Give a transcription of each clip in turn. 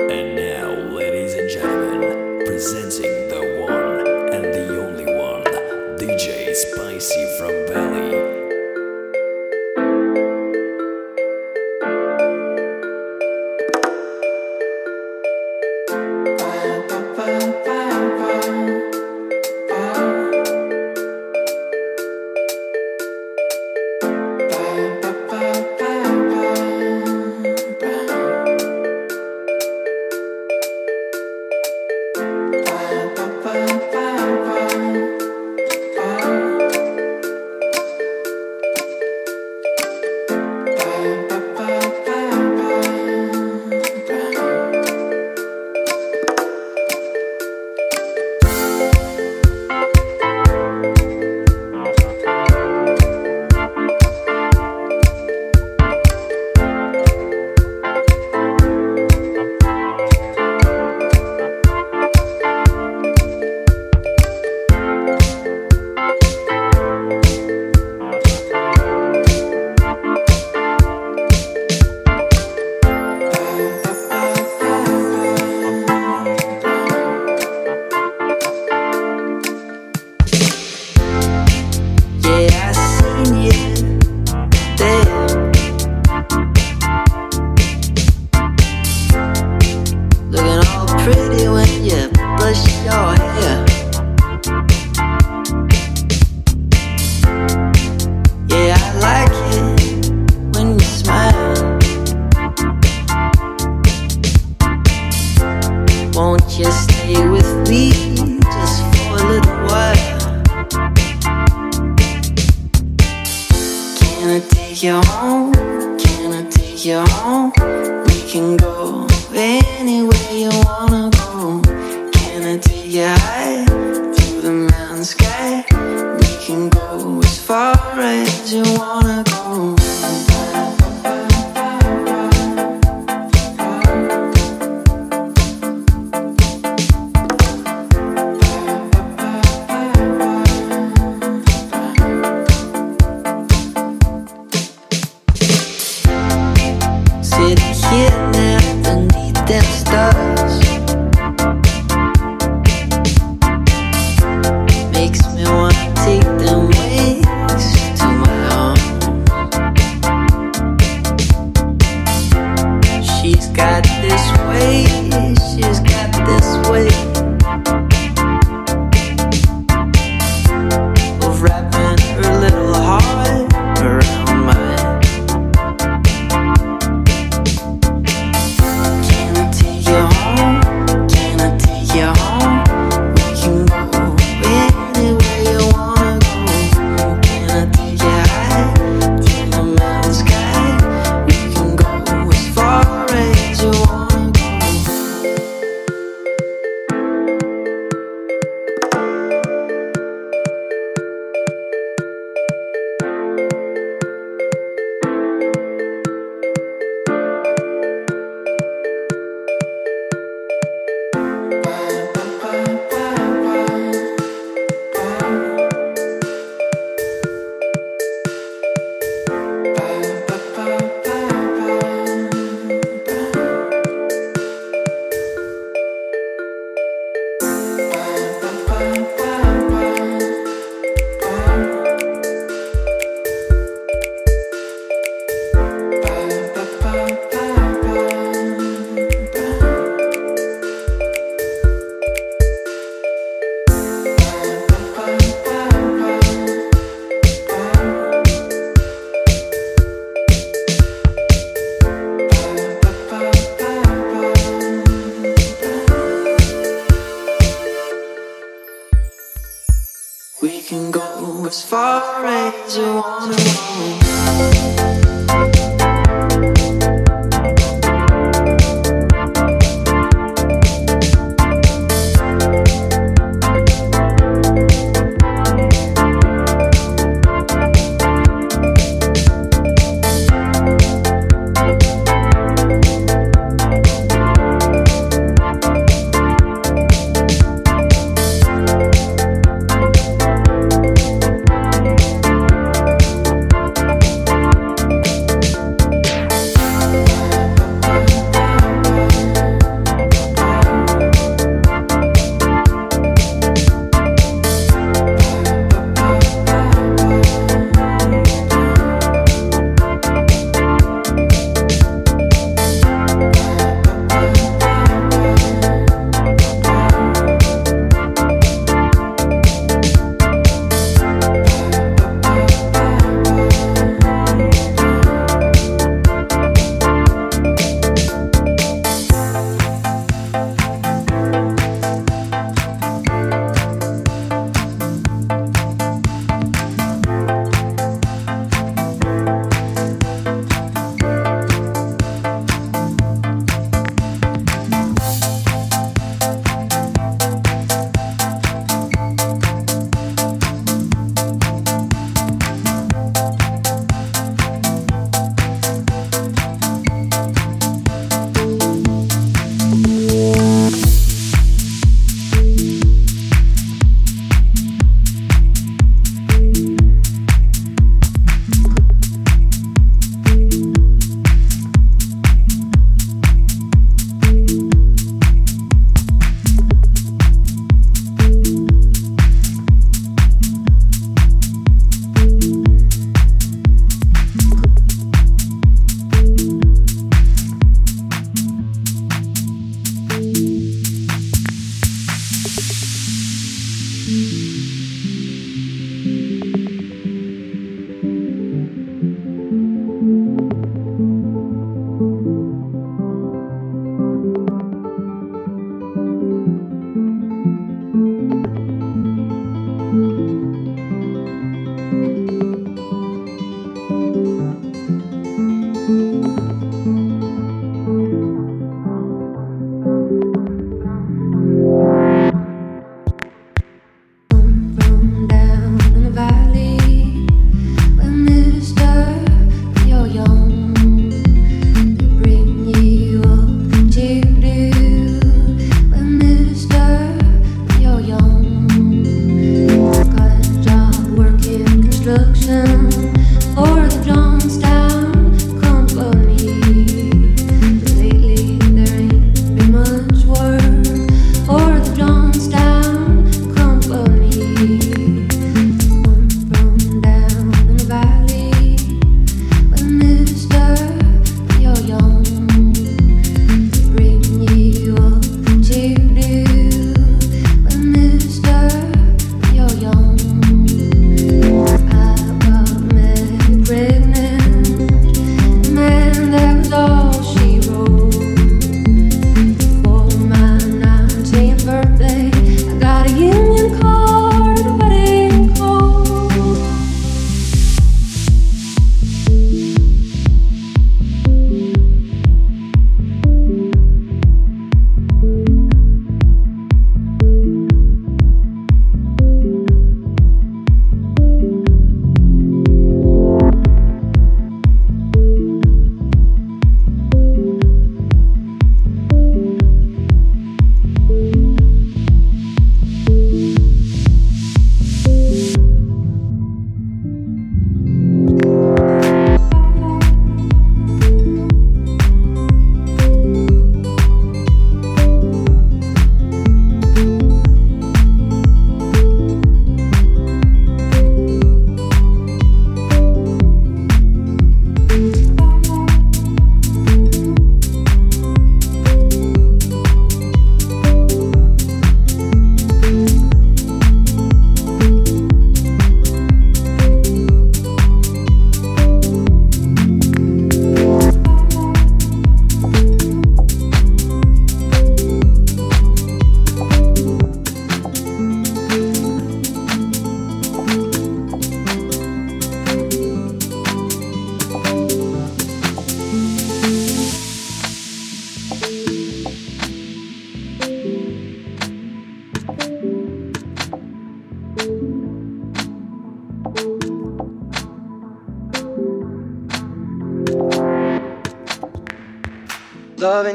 And now, ladies and gentlemen, presenting. take you home? Can I take you home? We can go anywhere you wanna go. Can I take you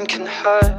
Can hurt.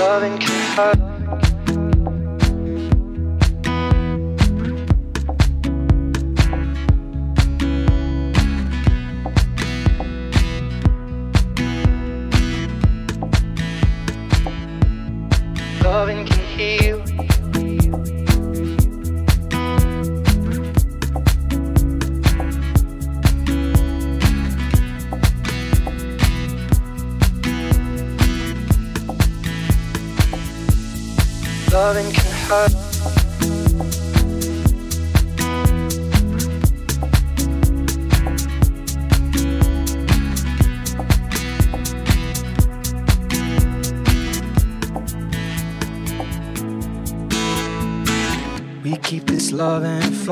Loving can hurt.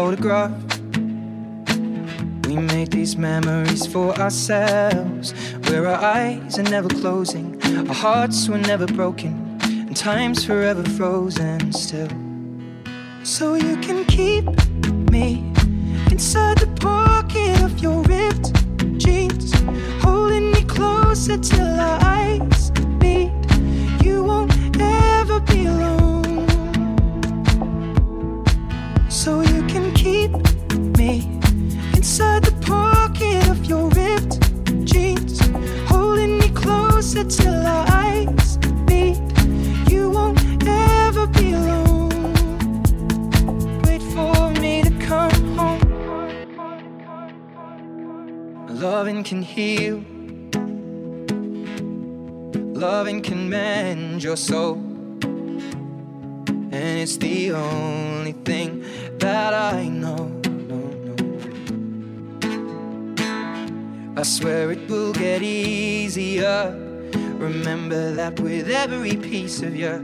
Photograph. We made these memories for ourselves, where our eyes are never closing, our hearts were never broken, and time's forever frozen still. So you can keep me inside the pocket of your ripped jeans, holding me closer till our eyes meet. You won't ever be alone. So you can keep me inside the pocket of your ripped jeans, holding me closer till our eyes meet. You won't ever be alone. Wait for me to come home. Loving can heal. Loving can mend your soul. And it's the only thing that I know. No, no. I swear it will get easier. Remember that with every piece of you.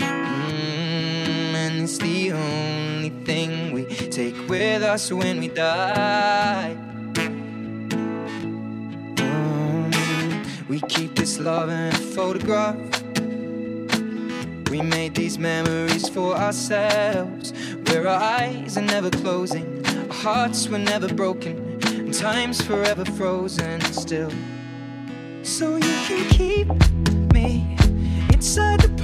Mm, and it's the only thing we take with us when we die. Mm, we keep this love in a photograph. We made these memories for ourselves, where our eyes are never closing, our hearts were never broken, and time's forever frozen still. So you can keep me inside the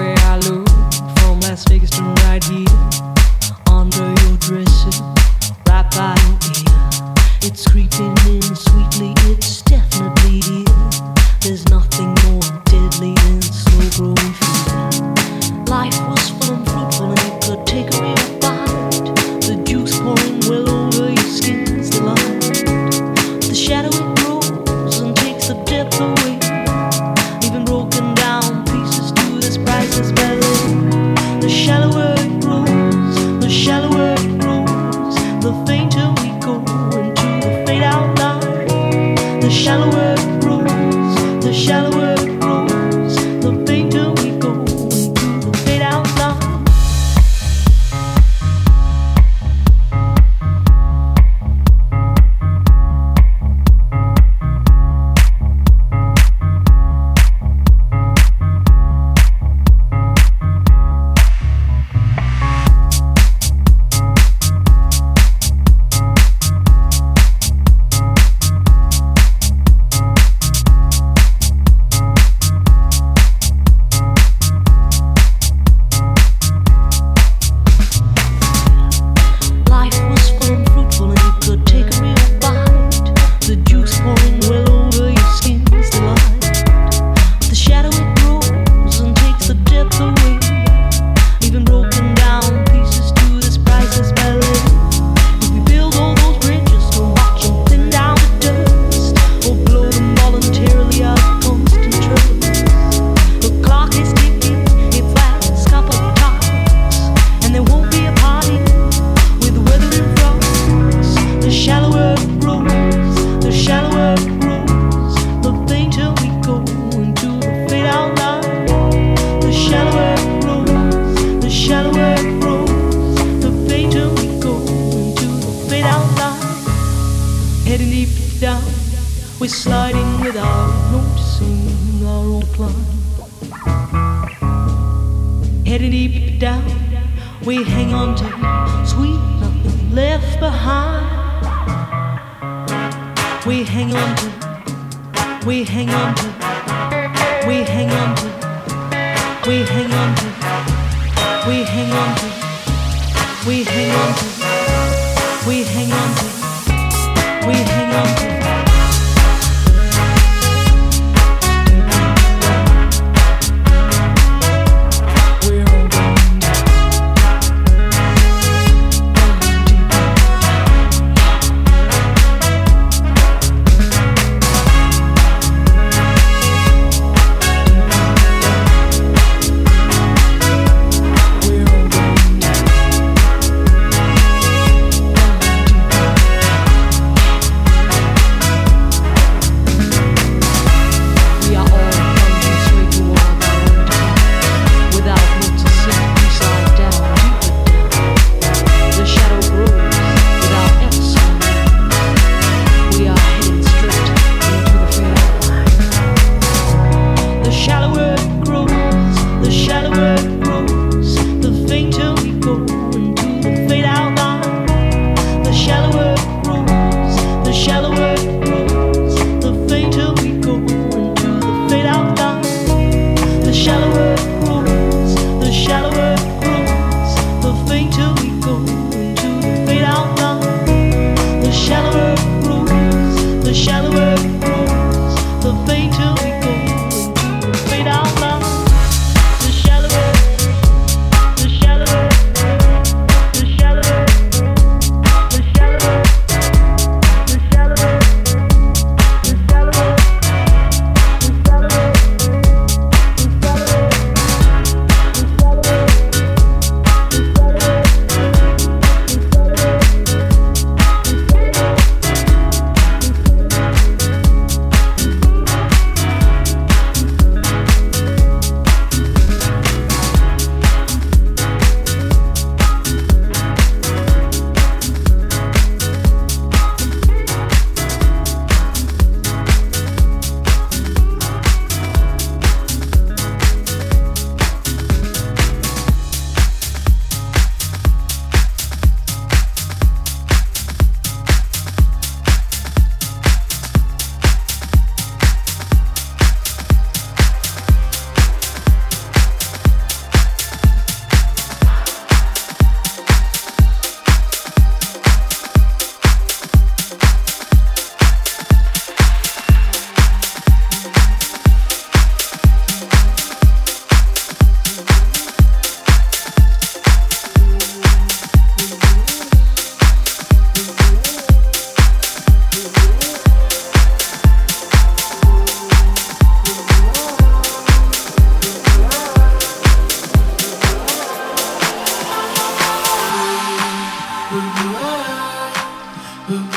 I look, from Las Vegas to right here, under your right. It's creeping in sweetly, it's definitely here. There's nothing. We're sliding without noticing our own climb. Heading deep down, we hang on to sweet nothing left behind. We hang on to, we hang on to, we hang on to, we hang on to, we hang on to, we hang on to, we hang on to, we hang on to.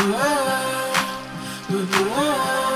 Oh, oh.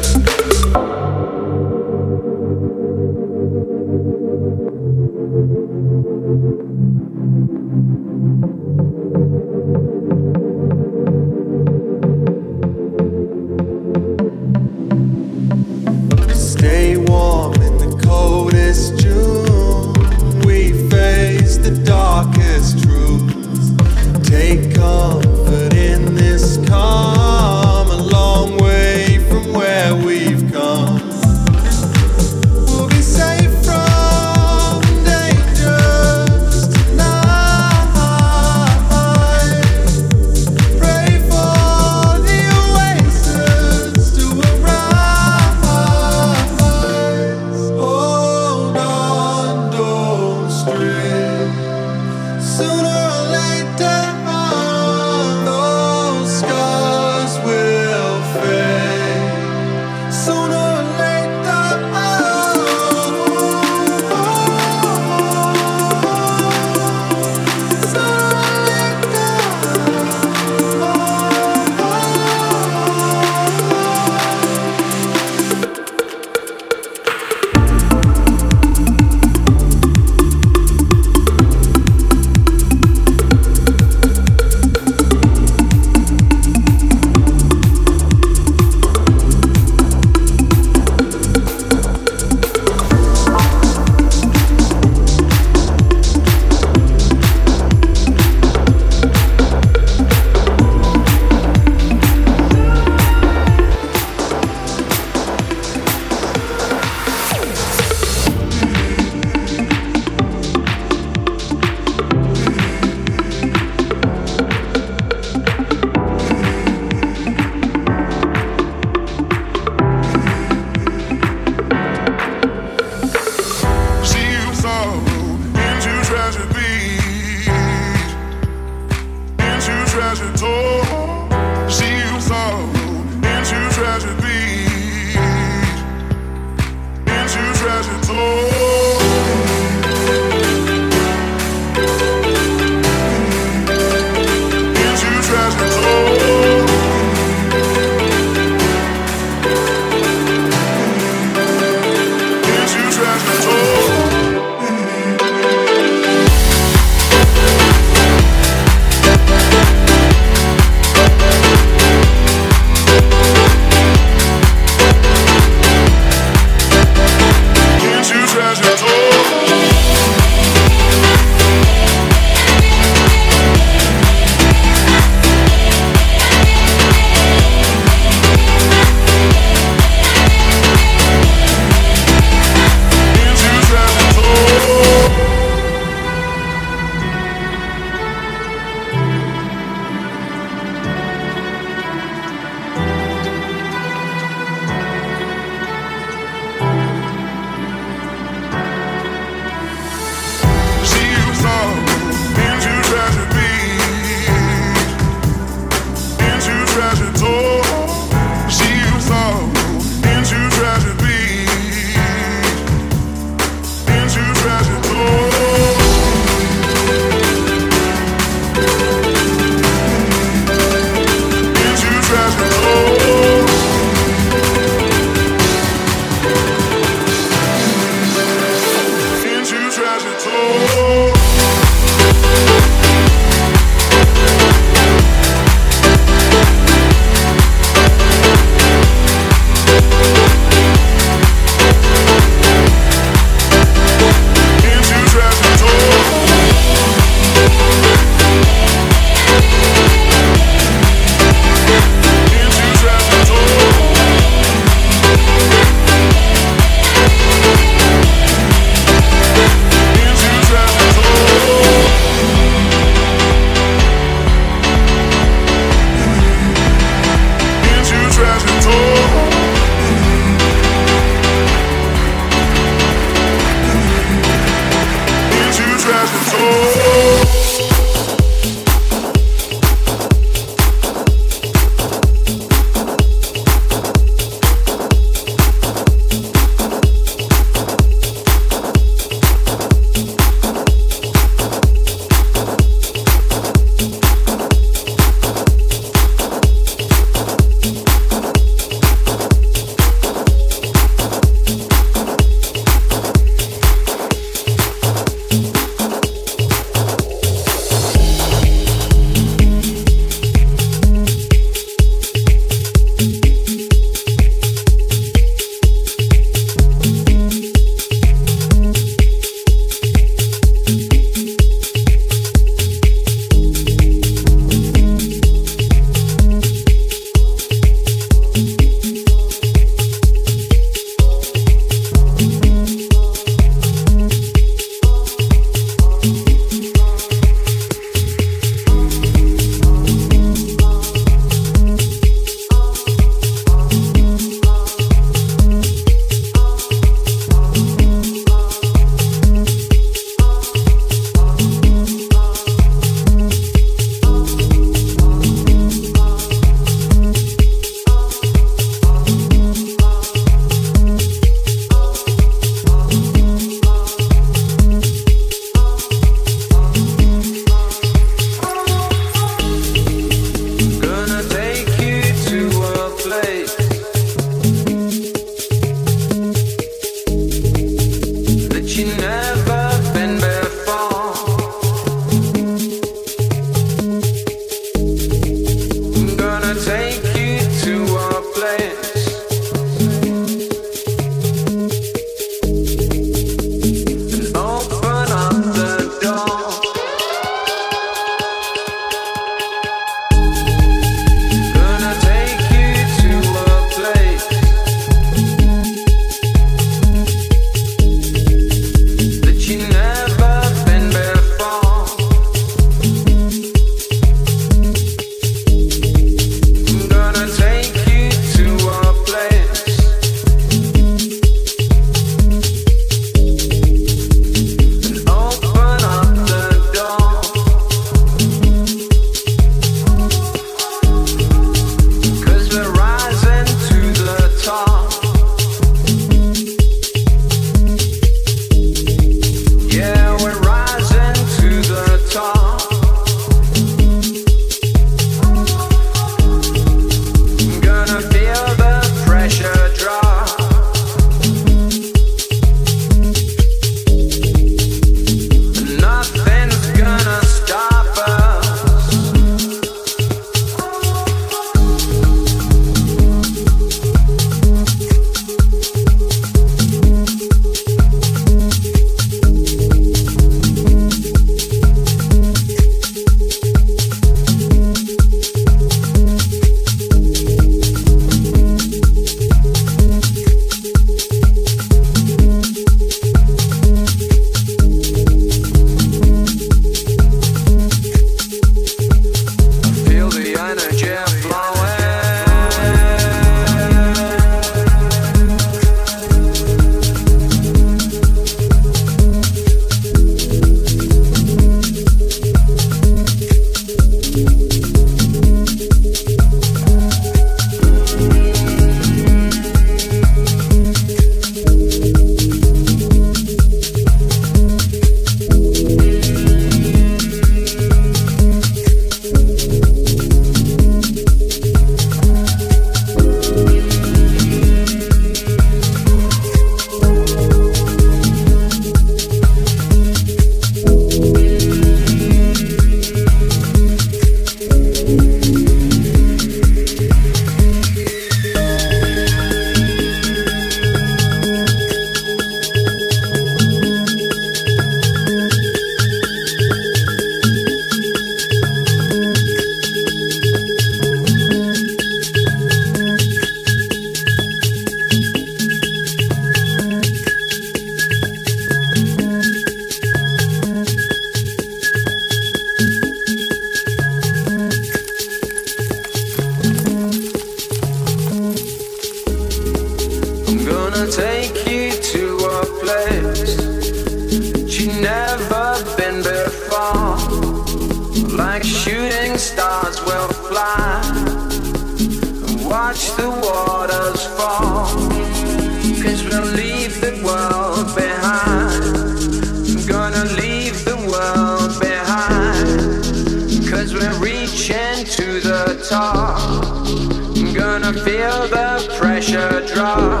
pressure drop,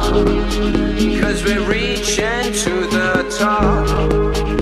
cause we're reaching to the top.